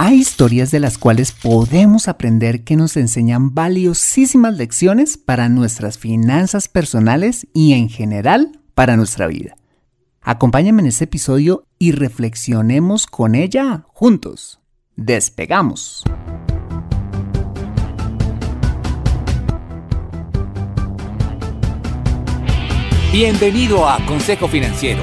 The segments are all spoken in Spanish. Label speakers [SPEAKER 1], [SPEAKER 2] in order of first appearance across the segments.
[SPEAKER 1] Hay historias de las cuales podemos aprender que nos enseñan valiosísimas lecciones para nuestras finanzas personales y en general para nuestra vida. Acompáñame en este episodio y reflexionemos con ella juntos. Despegamos.
[SPEAKER 2] Bienvenido a Consejo Financiero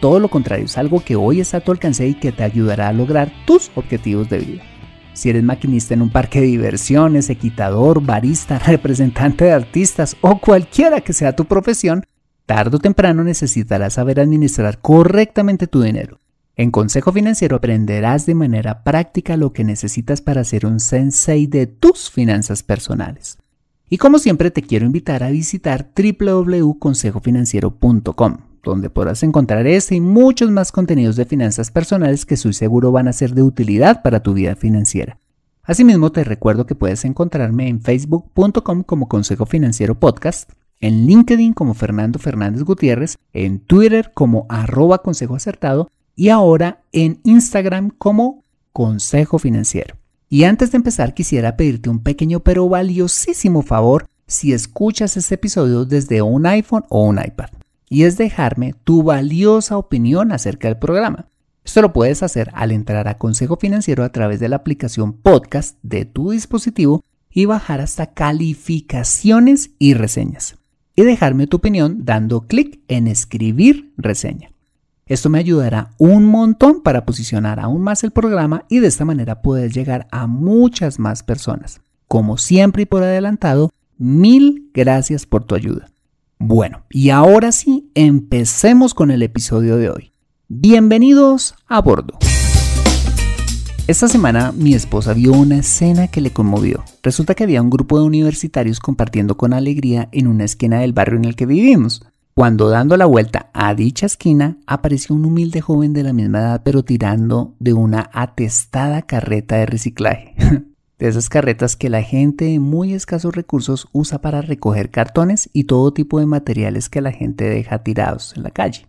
[SPEAKER 1] todo lo contrario, es algo que hoy está a tu alcance y que te ayudará a lograr tus objetivos de vida. Si eres maquinista en un parque de diversiones, equitador, barista, representante de artistas o cualquiera que sea tu profesión, tarde o temprano necesitarás saber administrar correctamente tu dinero. En Consejo Financiero aprenderás de manera práctica lo que necesitas para ser un sensei de tus finanzas personales. Y como siempre te quiero invitar a visitar www.consejofinanciero.com donde podrás encontrar este y muchos más contenidos de finanzas personales que estoy seguro van a ser de utilidad para tu vida financiera. Asimismo, te recuerdo que puedes encontrarme en facebook.com como Consejo Financiero Podcast, en LinkedIn como Fernando Fernández Gutiérrez, en Twitter como arroba Consejo Acertado y ahora en Instagram como Consejo Financiero. Y antes de empezar quisiera pedirte un pequeño pero valiosísimo favor si escuchas este episodio desde un iPhone o un iPad y es dejarme tu valiosa opinión acerca del programa. Esto lo puedes hacer al entrar a Consejo Financiero a través de la aplicación podcast de tu dispositivo y bajar hasta calificaciones y reseñas. Y dejarme tu opinión dando clic en escribir reseña. Esto me ayudará un montón para posicionar aún más el programa y de esta manera poder llegar a muchas más personas. Como siempre y por adelantado, mil gracias por tu ayuda. Bueno, y ahora sí, empecemos con el episodio de hoy. Bienvenidos a bordo. Esta semana mi esposa vio una escena que le conmovió. Resulta que había un grupo de universitarios compartiendo con alegría en una esquina del barrio en el que vivimos. Cuando dando la vuelta a dicha esquina apareció un humilde joven de la misma edad pero tirando de una atestada carreta de reciclaje. de esas carretas que la gente de muy escasos recursos usa para recoger cartones y todo tipo de materiales que la gente deja tirados en la calle.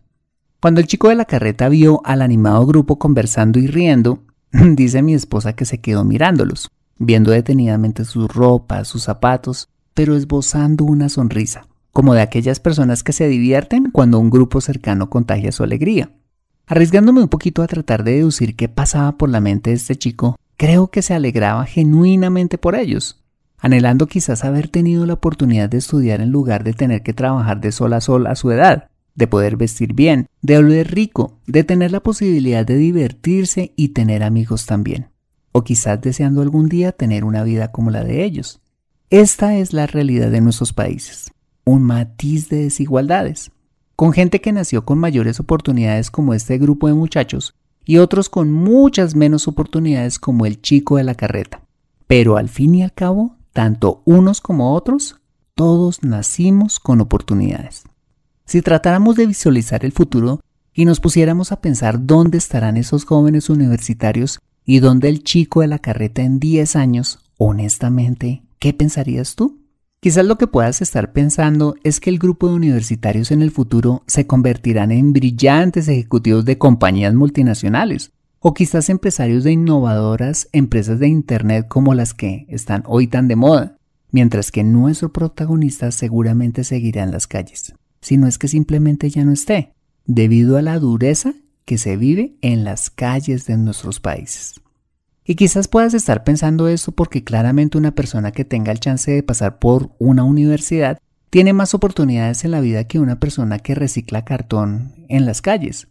[SPEAKER 1] Cuando el chico de la carreta vio al animado grupo conversando y riendo, dice mi esposa que se quedó mirándolos, viendo detenidamente sus ropas, sus zapatos, pero esbozando una sonrisa, como de aquellas personas que se divierten cuando un grupo cercano contagia su alegría. Arriesgándome un poquito a tratar de deducir qué pasaba por la mente de este chico, Creo que se alegraba genuinamente por ellos, anhelando quizás haber tenido la oportunidad de estudiar en lugar de tener que trabajar de sol a sol a su edad, de poder vestir bien, de oler rico, de tener la posibilidad de divertirse y tener amigos también, o quizás deseando algún día tener una vida como la de ellos. Esta es la realidad de nuestros países, un matiz de desigualdades, con gente que nació con mayores oportunidades como este grupo de muchachos y otros con muchas menos oportunidades como el chico de la carreta. Pero al fin y al cabo, tanto unos como otros, todos nacimos con oportunidades. Si tratáramos de visualizar el futuro y nos pusiéramos a pensar dónde estarán esos jóvenes universitarios y dónde el chico de la carreta en 10 años, honestamente, ¿qué pensarías tú? Quizás lo que puedas estar pensando es que el grupo de universitarios en el futuro se convertirán en brillantes ejecutivos de compañías multinacionales o quizás empresarios de innovadoras empresas de Internet como las que están hoy tan de moda, mientras que nuestro protagonista seguramente seguirá en las calles, si no es que simplemente ya no esté, debido a la dureza que se vive en las calles de nuestros países. Y quizás puedas estar pensando eso porque claramente una persona que tenga el chance de pasar por una universidad tiene más oportunidades en la vida que una persona que recicla cartón en las calles.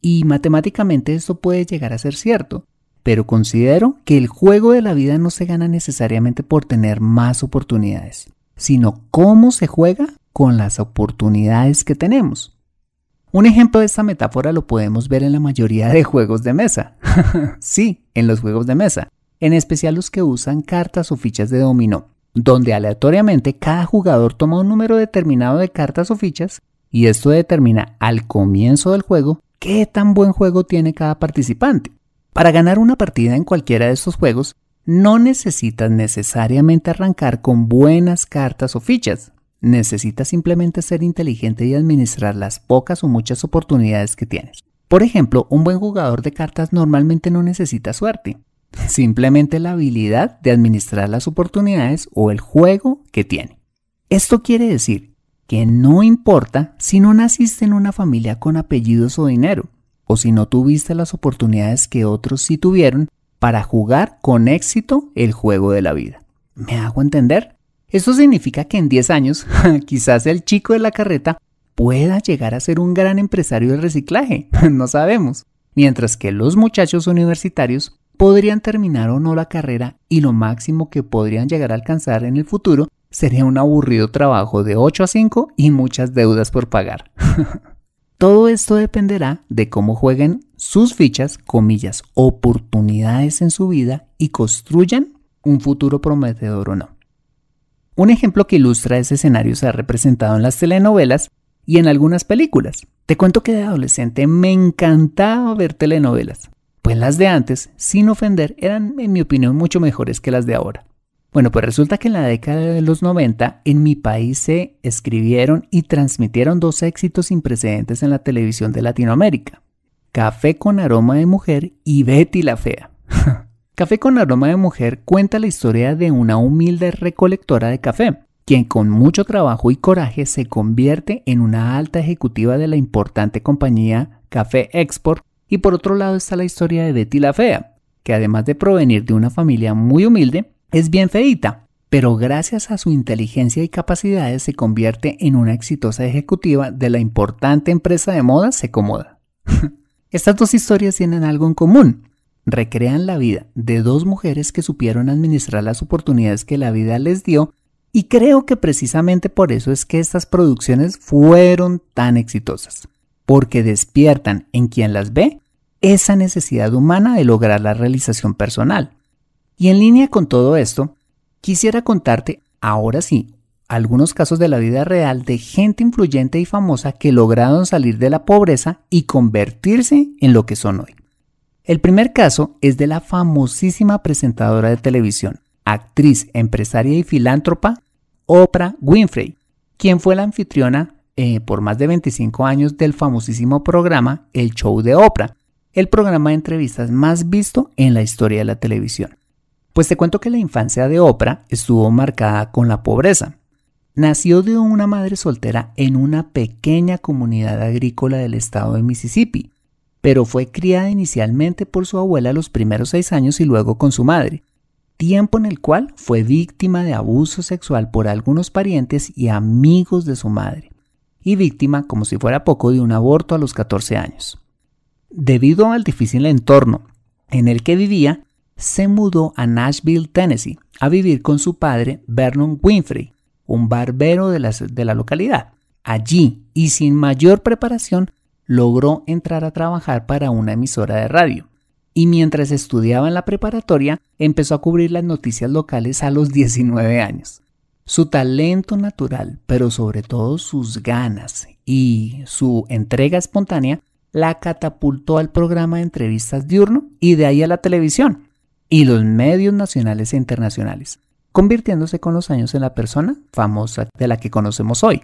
[SPEAKER 1] Y matemáticamente esto puede llegar a ser cierto, pero considero que el juego de la vida no se gana necesariamente por tener más oportunidades, sino cómo se juega con las oportunidades que tenemos. Un ejemplo de esta metáfora lo podemos ver en la mayoría de juegos de mesa. sí, en los juegos de mesa, en especial los que usan cartas o fichas de dominó, donde aleatoriamente cada jugador toma un número determinado de cartas o fichas y esto determina al comienzo del juego qué tan buen juego tiene cada participante. Para ganar una partida en cualquiera de estos juegos, no necesitas necesariamente arrancar con buenas cartas o fichas, Necesitas simplemente ser inteligente y administrar las pocas o muchas oportunidades que tienes. Por ejemplo, un buen jugador de cartas normalmente no necesita suerte, simplemente la habilidad de administrar las oportunidades o el juego que tiene. Esto quiere decir que no importa si no naciste en una familia con apellidos o dinero, o si no tuviste las oportunidades que otros sí tuvieron para jugar con éxito el juego de la vida. ¿Me hago entender? Esto significa que en 10 años quizás el chico de la carreta pueda llegar a ser un gran empresario del reciclaje, no sabemos, mientras que los muchachos universitarios podrían terminar o no la carrera y lo máximo que podrían llegar a alcanzar en el futuro sería un aburrido trabajo de 8 a 5 y muchas deudas por pagar. Todo esto dependerá de cómo jueguen sus fichas, comillas, oportunidades en su vida y construyan un futuro prometedor o no. Un ejemplo que ilustra ese escenario se ha representado en las telenovelas y en algunas películas. Te cuento que de adolescente me encantaba ver telenovelas, pues las de antes, sin ofender, eran en mi opinión mucho mejores que las de ahora. Bueno, pues resulta que en la década de los 90 en mi país se escribieron y transmitieron dos éxitos sin precedentes en la televisión de Latinoamérica. Café con aroma de mujer y Betty la Fea. Café con aroma de mujer cuenta la historia de una humilde recolectora de café, quien con mucho trabajo y coraje se convierte en una alta ejecutiva de la importante compañía Café Export. Y por otro lado está la historia de Betty la Fea, que además de provenir de una familia muy humilde, es bien feita, pero gracias a su inteligencia y capacidades se convierte en una exitosa ejecutiva de la importante empresa de moda Secomoda. Estas dos historias tienen algo en común, recrean la vida de dos mujeres que supieron administrar las oportunidades que la vida les dio y creo que precisamente por eso es que estas producciones fueron tan exitosas, porque despiertan en quien las ve esa necesidad humana de lograr la realización personal. Y en línea con todo esto, quisiera contarte, ahora sí, algunos casos de la vida real de gente influyente y famosa que lograron salir de la pobreza y convertirse en lo que son hoy. El primer caso es de la famosísima presentadora de televisión, actriz, empresaria y filántropa Oprah Winfrey, quien fue la anfitriona eh, por más de 25 años del famosísimo programa El Show de Oprah, el programa de entrevistas más visto en la historia de la televisión. Pues te cuento que la infancia de Oprah estuvo marcada con la pobreza. Nació de una madre soltera en una pequeña comunidad agrícola del estado de Mississippi, pero fue criada inicialmente por su abuela los primeros seis años y luego con su madre, tiempo en el cual fue víctima de abuso sexual por algunos parientes y amigos de su madre, y víctima, como si fuera poco, de un aborto a los 14 años. Debido al difícil entorno en el que vivía, se mudó a Nashville, Tennessee, a vivir con su padre Vernon Winfrey, un barbero de la, de la localidad. Allí, y sin mayor preparación, logró entrar a trabajar para una emisora de radio. Y mientras estudiaba en la preparatoria, empezó a cubrir las noticias locales a los 19 años. Su talento natural, pero sobre todo sus ganas y su entrega espontánea, la catapultó al programa de entrevistas diurno y de ahí a la televisión y los medios nacionales e internacionales, convirtiéndose con los años en la persona famosa de la que conocemos hoy.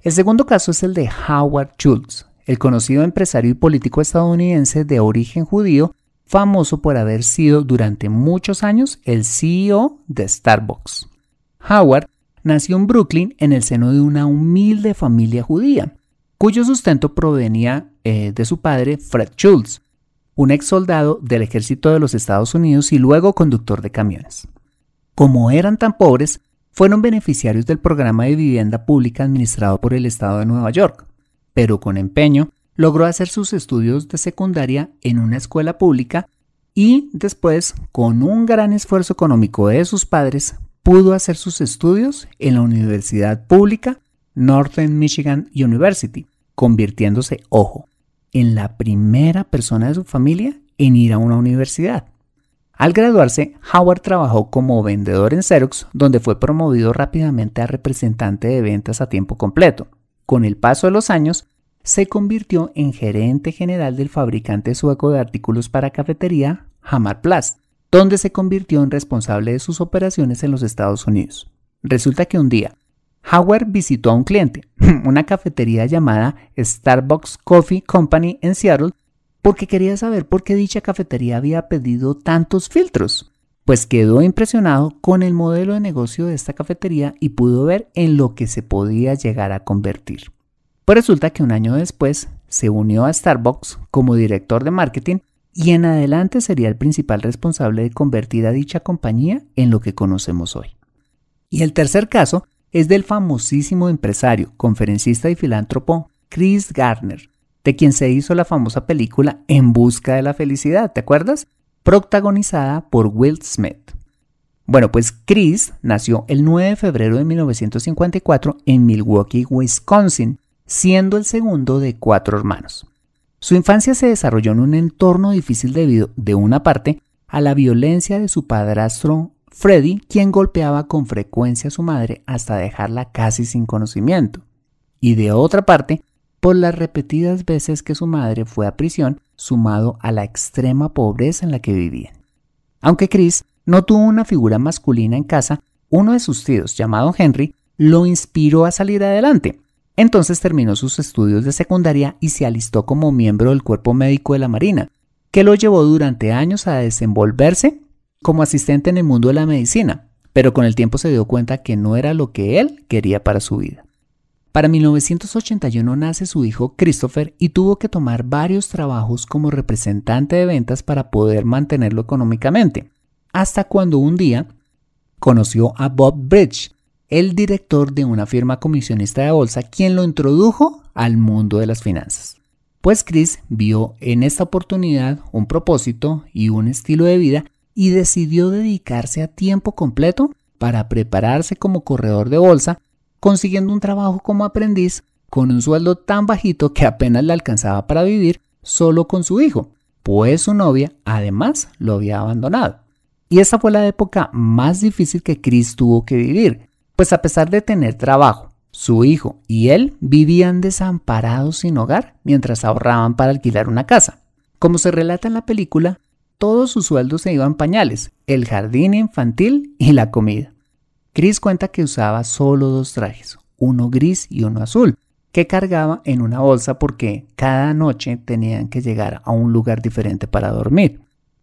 [SPEAKER 1] El segundo caso es el de Howard Schultz, el conocido empresario y político estadounidense de origen judío, famoso por haber sido durante muchos años el CEO de Starbucks. Howard nació en Brooklyn en el seno de una humilde familia judía, cuyo sustento provenía eh, de su padre, Fred Schultz, un ex soldado del ejército de los Estados Unidos y luego conductor de camiones. Como eran tan pobres, fueron beneficiarios del programa de vivienda pública administrado por el Estado de Nueva York, pero con empeño logró hacer sus estudios de secundaria en una escuela pública y después, con un gran esfuerzo económico de sus padres, pudo hacer sus estudios en la Universidad Pública Northern Michigan University, convirtiéndose, ojo, en la primera persona de su familia en ir a una universidad. Al graduarse, Howard trabajó como vendedor en Xerox, donde fue promovido rápidamente a representante de ventas a tiempo completo. Con el paso de los años, se convirtió en gerente general del fabricante sueco de artículos para cafetería Hamar Plast, donde se convirtió en responsable de sus operaciones en los Estados Unidos. Resulta que un día, Howard visitó a un cliente, una cafetería llamada Starbucks Coffee Company en Seattle, porque quería saber por qué dicha cafetería había pedido tantos filtros. Pues quedó impresionado con el modelo de negocio de esta cafetería y pudo ver en lo que se podía llegar a convertir. Pues resulta que un año después se unió a Starbucks como director de marketing y en adelante sería el principal responsable de convertir a dicha compañía en lo que conocemos hoy. Y el tercer caso es del famosísimo empresario, conferencista y filántropo Chris Garner, de quien se hizo la famosa película En Busca de la Felicidad, ¿te acuerdas? Protagonizada por Will Smith. Bueno, pues Chris nació el 9 de febrero de 1954 en Milwaukee, Wisconsin, siendo el segundo de cuatro hermanos. Su infancia se desarrolló en un entorno difícil debido, de una parte, a la violencia de su padrastro Freddy, quien golpeaba con frecuencia a su madre hasta dejarla casi sin conocimiento, y de otra parte, por las repetidas veces que su madre fue a prisión, sumado a la extrema pobreza en la que vivían. Aunque Chris no tuvo una figura masculina en casa, uno de sus tíos, llamado Henry, lo inspiró a salir adelante. Entonces terminó sus estudios de secundaria y se alistó como miembro del cuerpo médico de la Marina, que lo llevó durante años a desenvolverse como asistente en el mundo de la medicina, pero con el tiempo se dio cuenta que no era lo que él quería para su vida. Para 1981 nace su hijo Christopher y tuvo que tomar varios trabajos como representante de ventas para poder mantenerlo económicamente, hasta cuando un día conoció a Bob Bridge, el director de una firma comisionista de bolsa, quien lo introdujo al mundo de las finanzas. Pues Chris vio en esta oportunidad un propósito y un estilo de vida y decidió dedicarse a tiempo completo para prepararse como corredor de bolsa, consiguiendo un trabajo como aprendiz con un sueldo tan bajito que apenas le alcanzaba para vivir solo con su hijo, pues su novia además lo había abandonado. Y esa fue la época más difícil que Chris tuvo que vivir, pues a pesar de tener trabajo, su hijo y él vivían desamparados sin hogar mientras ahorraban para alquilar una casa. Como se relata en la película, todos sus sueldos se iban pañales, el jardín infantil y la comida. Chris cuenta que usaba solo dos trajes, uno gris y uno azul, que cargaba en una bolsa porque cada noche tenían que llegar a un lugar diferente para dormir.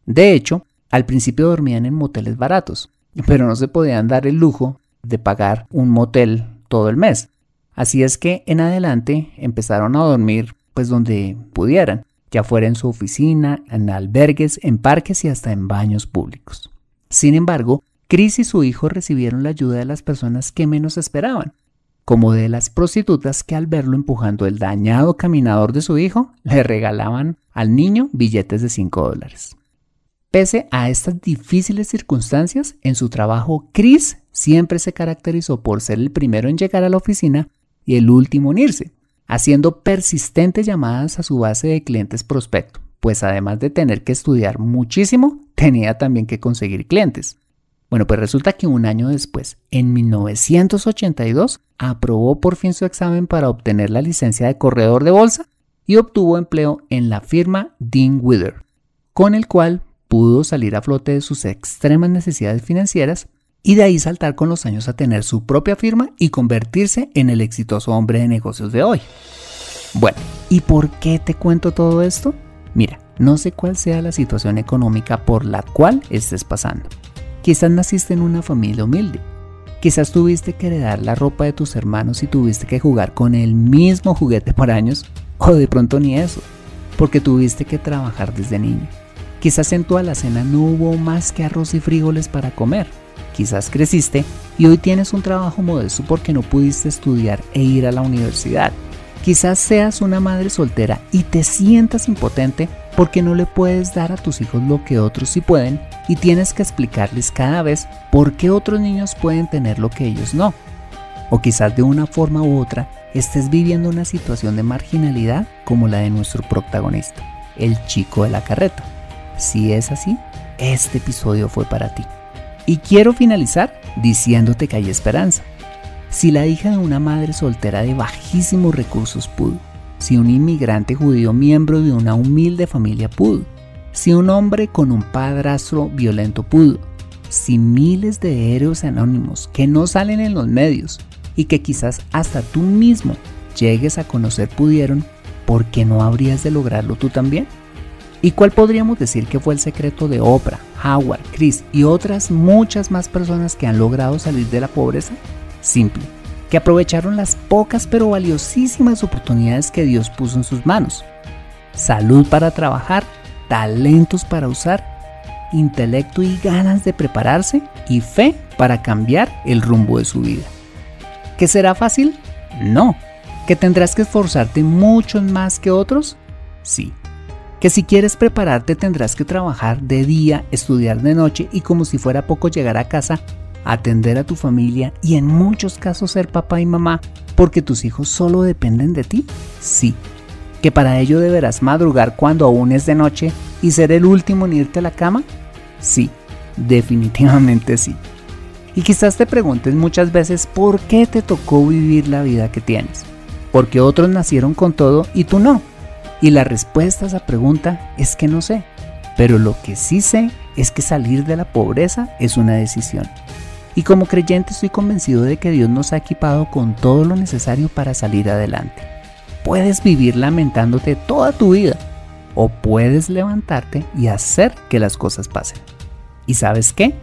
[SPEAKER 1] De hecho, al principio dormían en moteles baratos, pero no se podían dar el lujo de pagar un motel todo el mes. Así es que en adelante empezaron a dormir pues donde pudieran ya fuera en su oficina, en albergues, en parques y hasta en baños públicos. Sin embargo, Chris y su hijo recibieron la ayuda de las personas que menos esperaban, como de las prostitutas que al verlo empujando el dañado caminador de su hijo, le regalaban al niño billetes de 5 dólares. Pese a estas difíciles circunstancias, en su trabajo, Chris siempre se caracterizó por ser el primero en llegar a la oficina y el último en irse, haciendo persistentes llamadas a su base de clientes prospecto, pues además de tener que estudiar muchísimo, tenía también que conseguir clientes. Bueno, pues resulta que un año después, en 1982, aprobó por fin su examen para obtener la licencia de corredor de bolsa y obtuvo empleo en la firma Dean Wither, con el cual pudo salir a flote de sus extremas necesidades financieras y de ahí saltar con los años a tener su propia firma y convertirse en el exitoso hombre de negocios de hoy. Bueno, ¿y por qué te cuento todo esto? Mira, no sé cuál sea la situación económica por la cual estés pasando. Quizás naciste en una familia humilde. Quizás tuviste que heredar la ropa de tus hermanos y tuviste que jugar con el mismo juguete por años. O de pronto ni eso, porque tuviste que trabajar desde niño. Quizás en tu alacena no hubo más que arroz y frijoles para comer. Quizás creciste y hoy tienes un trabajo modesto porque no pudiste estudiar e ir a la universidad. Quizás seas una madre soltera y te sientas impotente porque no le puedes dar a tus hijos lo que otros sí pueden y tienes que explicarles cada vez por qué otros niños pueden tener lo que ellos no. O quizás de una forma u otra estés viviendo una situación de marginalidad como la de nuestro protagonista, el chico de la carreta. Si es así, este episodio fue para ti. Y quiero finalizar diciéndote que hay esperanza. Si la hija de una madre soltera de bajísimos recursos pudo, si un inmigrante judío miembro de una humilde familia pudo, si un hombre con un padrastro violento pudo, si miles de héroes anónimos que no salen en los medios y que quizás hasta tú mismo llegues a conocer pudieron, ¿por qué no habrías de lograrlo tú también? ¿Y cuál podríamos decir que fue el secreto de Oprah, Howard, Chris y otras muchas más personas que han logrado salir de la pobreza? Simple que aprovecharon las pocas pero valiosísimas oportunidades que Dios puso en sus manos. Salud para trabajar, talentos para usar, intelecto y ganas de prepararse y fe para cambiar el rumbo de su vida. ¿Que será fácil? No. ¿Que tendrás que esforzarte mucho más que otros? Sí. Que si quieres prepararte tendrás que trabajar de día, estudiar de noche y como si fuera poco llegar a casa atender a tu familia y en muchos casos ser papá y mamá porque tus hijos solo dependen de ti? Sí. ¿Que para ello deberás madrugar cuando aún es de noche y ser el último en irte a la cama? Sí, definitivamente sí. Y quizás te preguntes muchas veces por qué te tocó vivir la vida que tienes. Porque otros nacieron con todo y tú no. Y la respuesta a esa pregunta es que no sé. Pero lo que sí sé es que salir de la pobreza es una decisión. Y como creyente estoy convencido de que Dios nos ha equipado con todo lo necesario para salir adelante. Puedes vivir lamentándote toda tu vida o puedes levantarte y hacer que las cosas pasen. ¿Y sabes qué?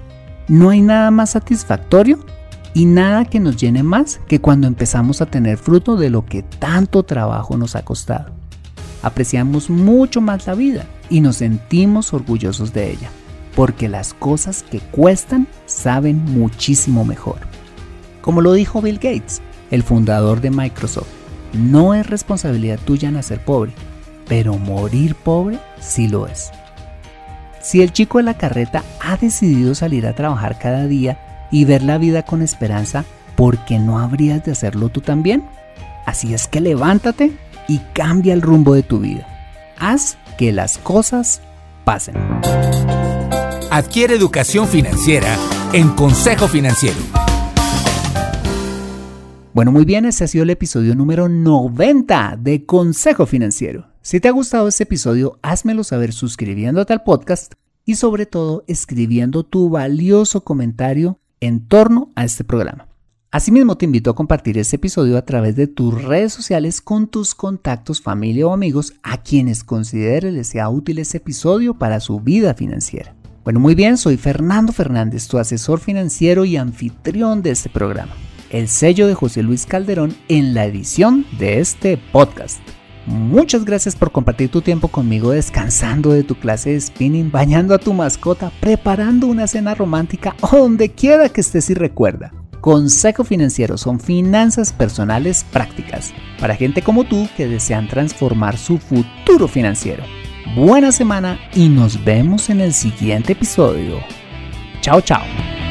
[SPEAKER 1] No hay nada más satisfactorio y nada que nos llene más que cuando empezamos a tener fruto de lo que tanto trabajo nos ha costado. Apreciamos mucho más la vida y nos sentimos orgullosos de ella porque las cosas que cuestan saben muchísimo mejor. Como lo dijo Bill Gates, el fundador de Microsoft, no es responsabilidad tuya nacer pobre, pero morir pobre sí lo es. Si el chico de la carreta ha decidido salir a trabajar cada día y ver la vida con esperanza, ¿por qué no habrías de hacerlo tú también? Así es que levántate y cambia el rumbo de tu vida. Haz que las cosas pasen.
[SPEAKER 2] Adquiere educación financiera en Consejo Financiero.
[SPEAKER 1] Bueno, muy bien, ese ha sido el episodio número 90 de Consejo Financiero. Si te ha gustado este episodio, házmelo saber suscribiéndote al podcast y sobre todo escribiendo tu valioso comentario en torno a este programa. Asimismo, te invito a compartir este episodio a través de tus redes sociales con tus contactos, familia o amigos a quienes consideres les sea útil este episodio para su vida financiera. Bueno, muy bien, soy Fernando Fernández, tu asesor financiero y anfitrión de este programa. El sello de José Luis Calderón en la edición de este podcast. Muchas gracias por compartir tu tiempo conmigo descansando de tu clase de spinning, bañando a tu mascota, preparando una cena romántica o donde quiera que estés y recuerda. Consejo Financiero son finanzas personales prácticas para gente como tú que desean transformar su futuro financiero buena semana y nos vemos en el siguiente episodio. Chao, chao.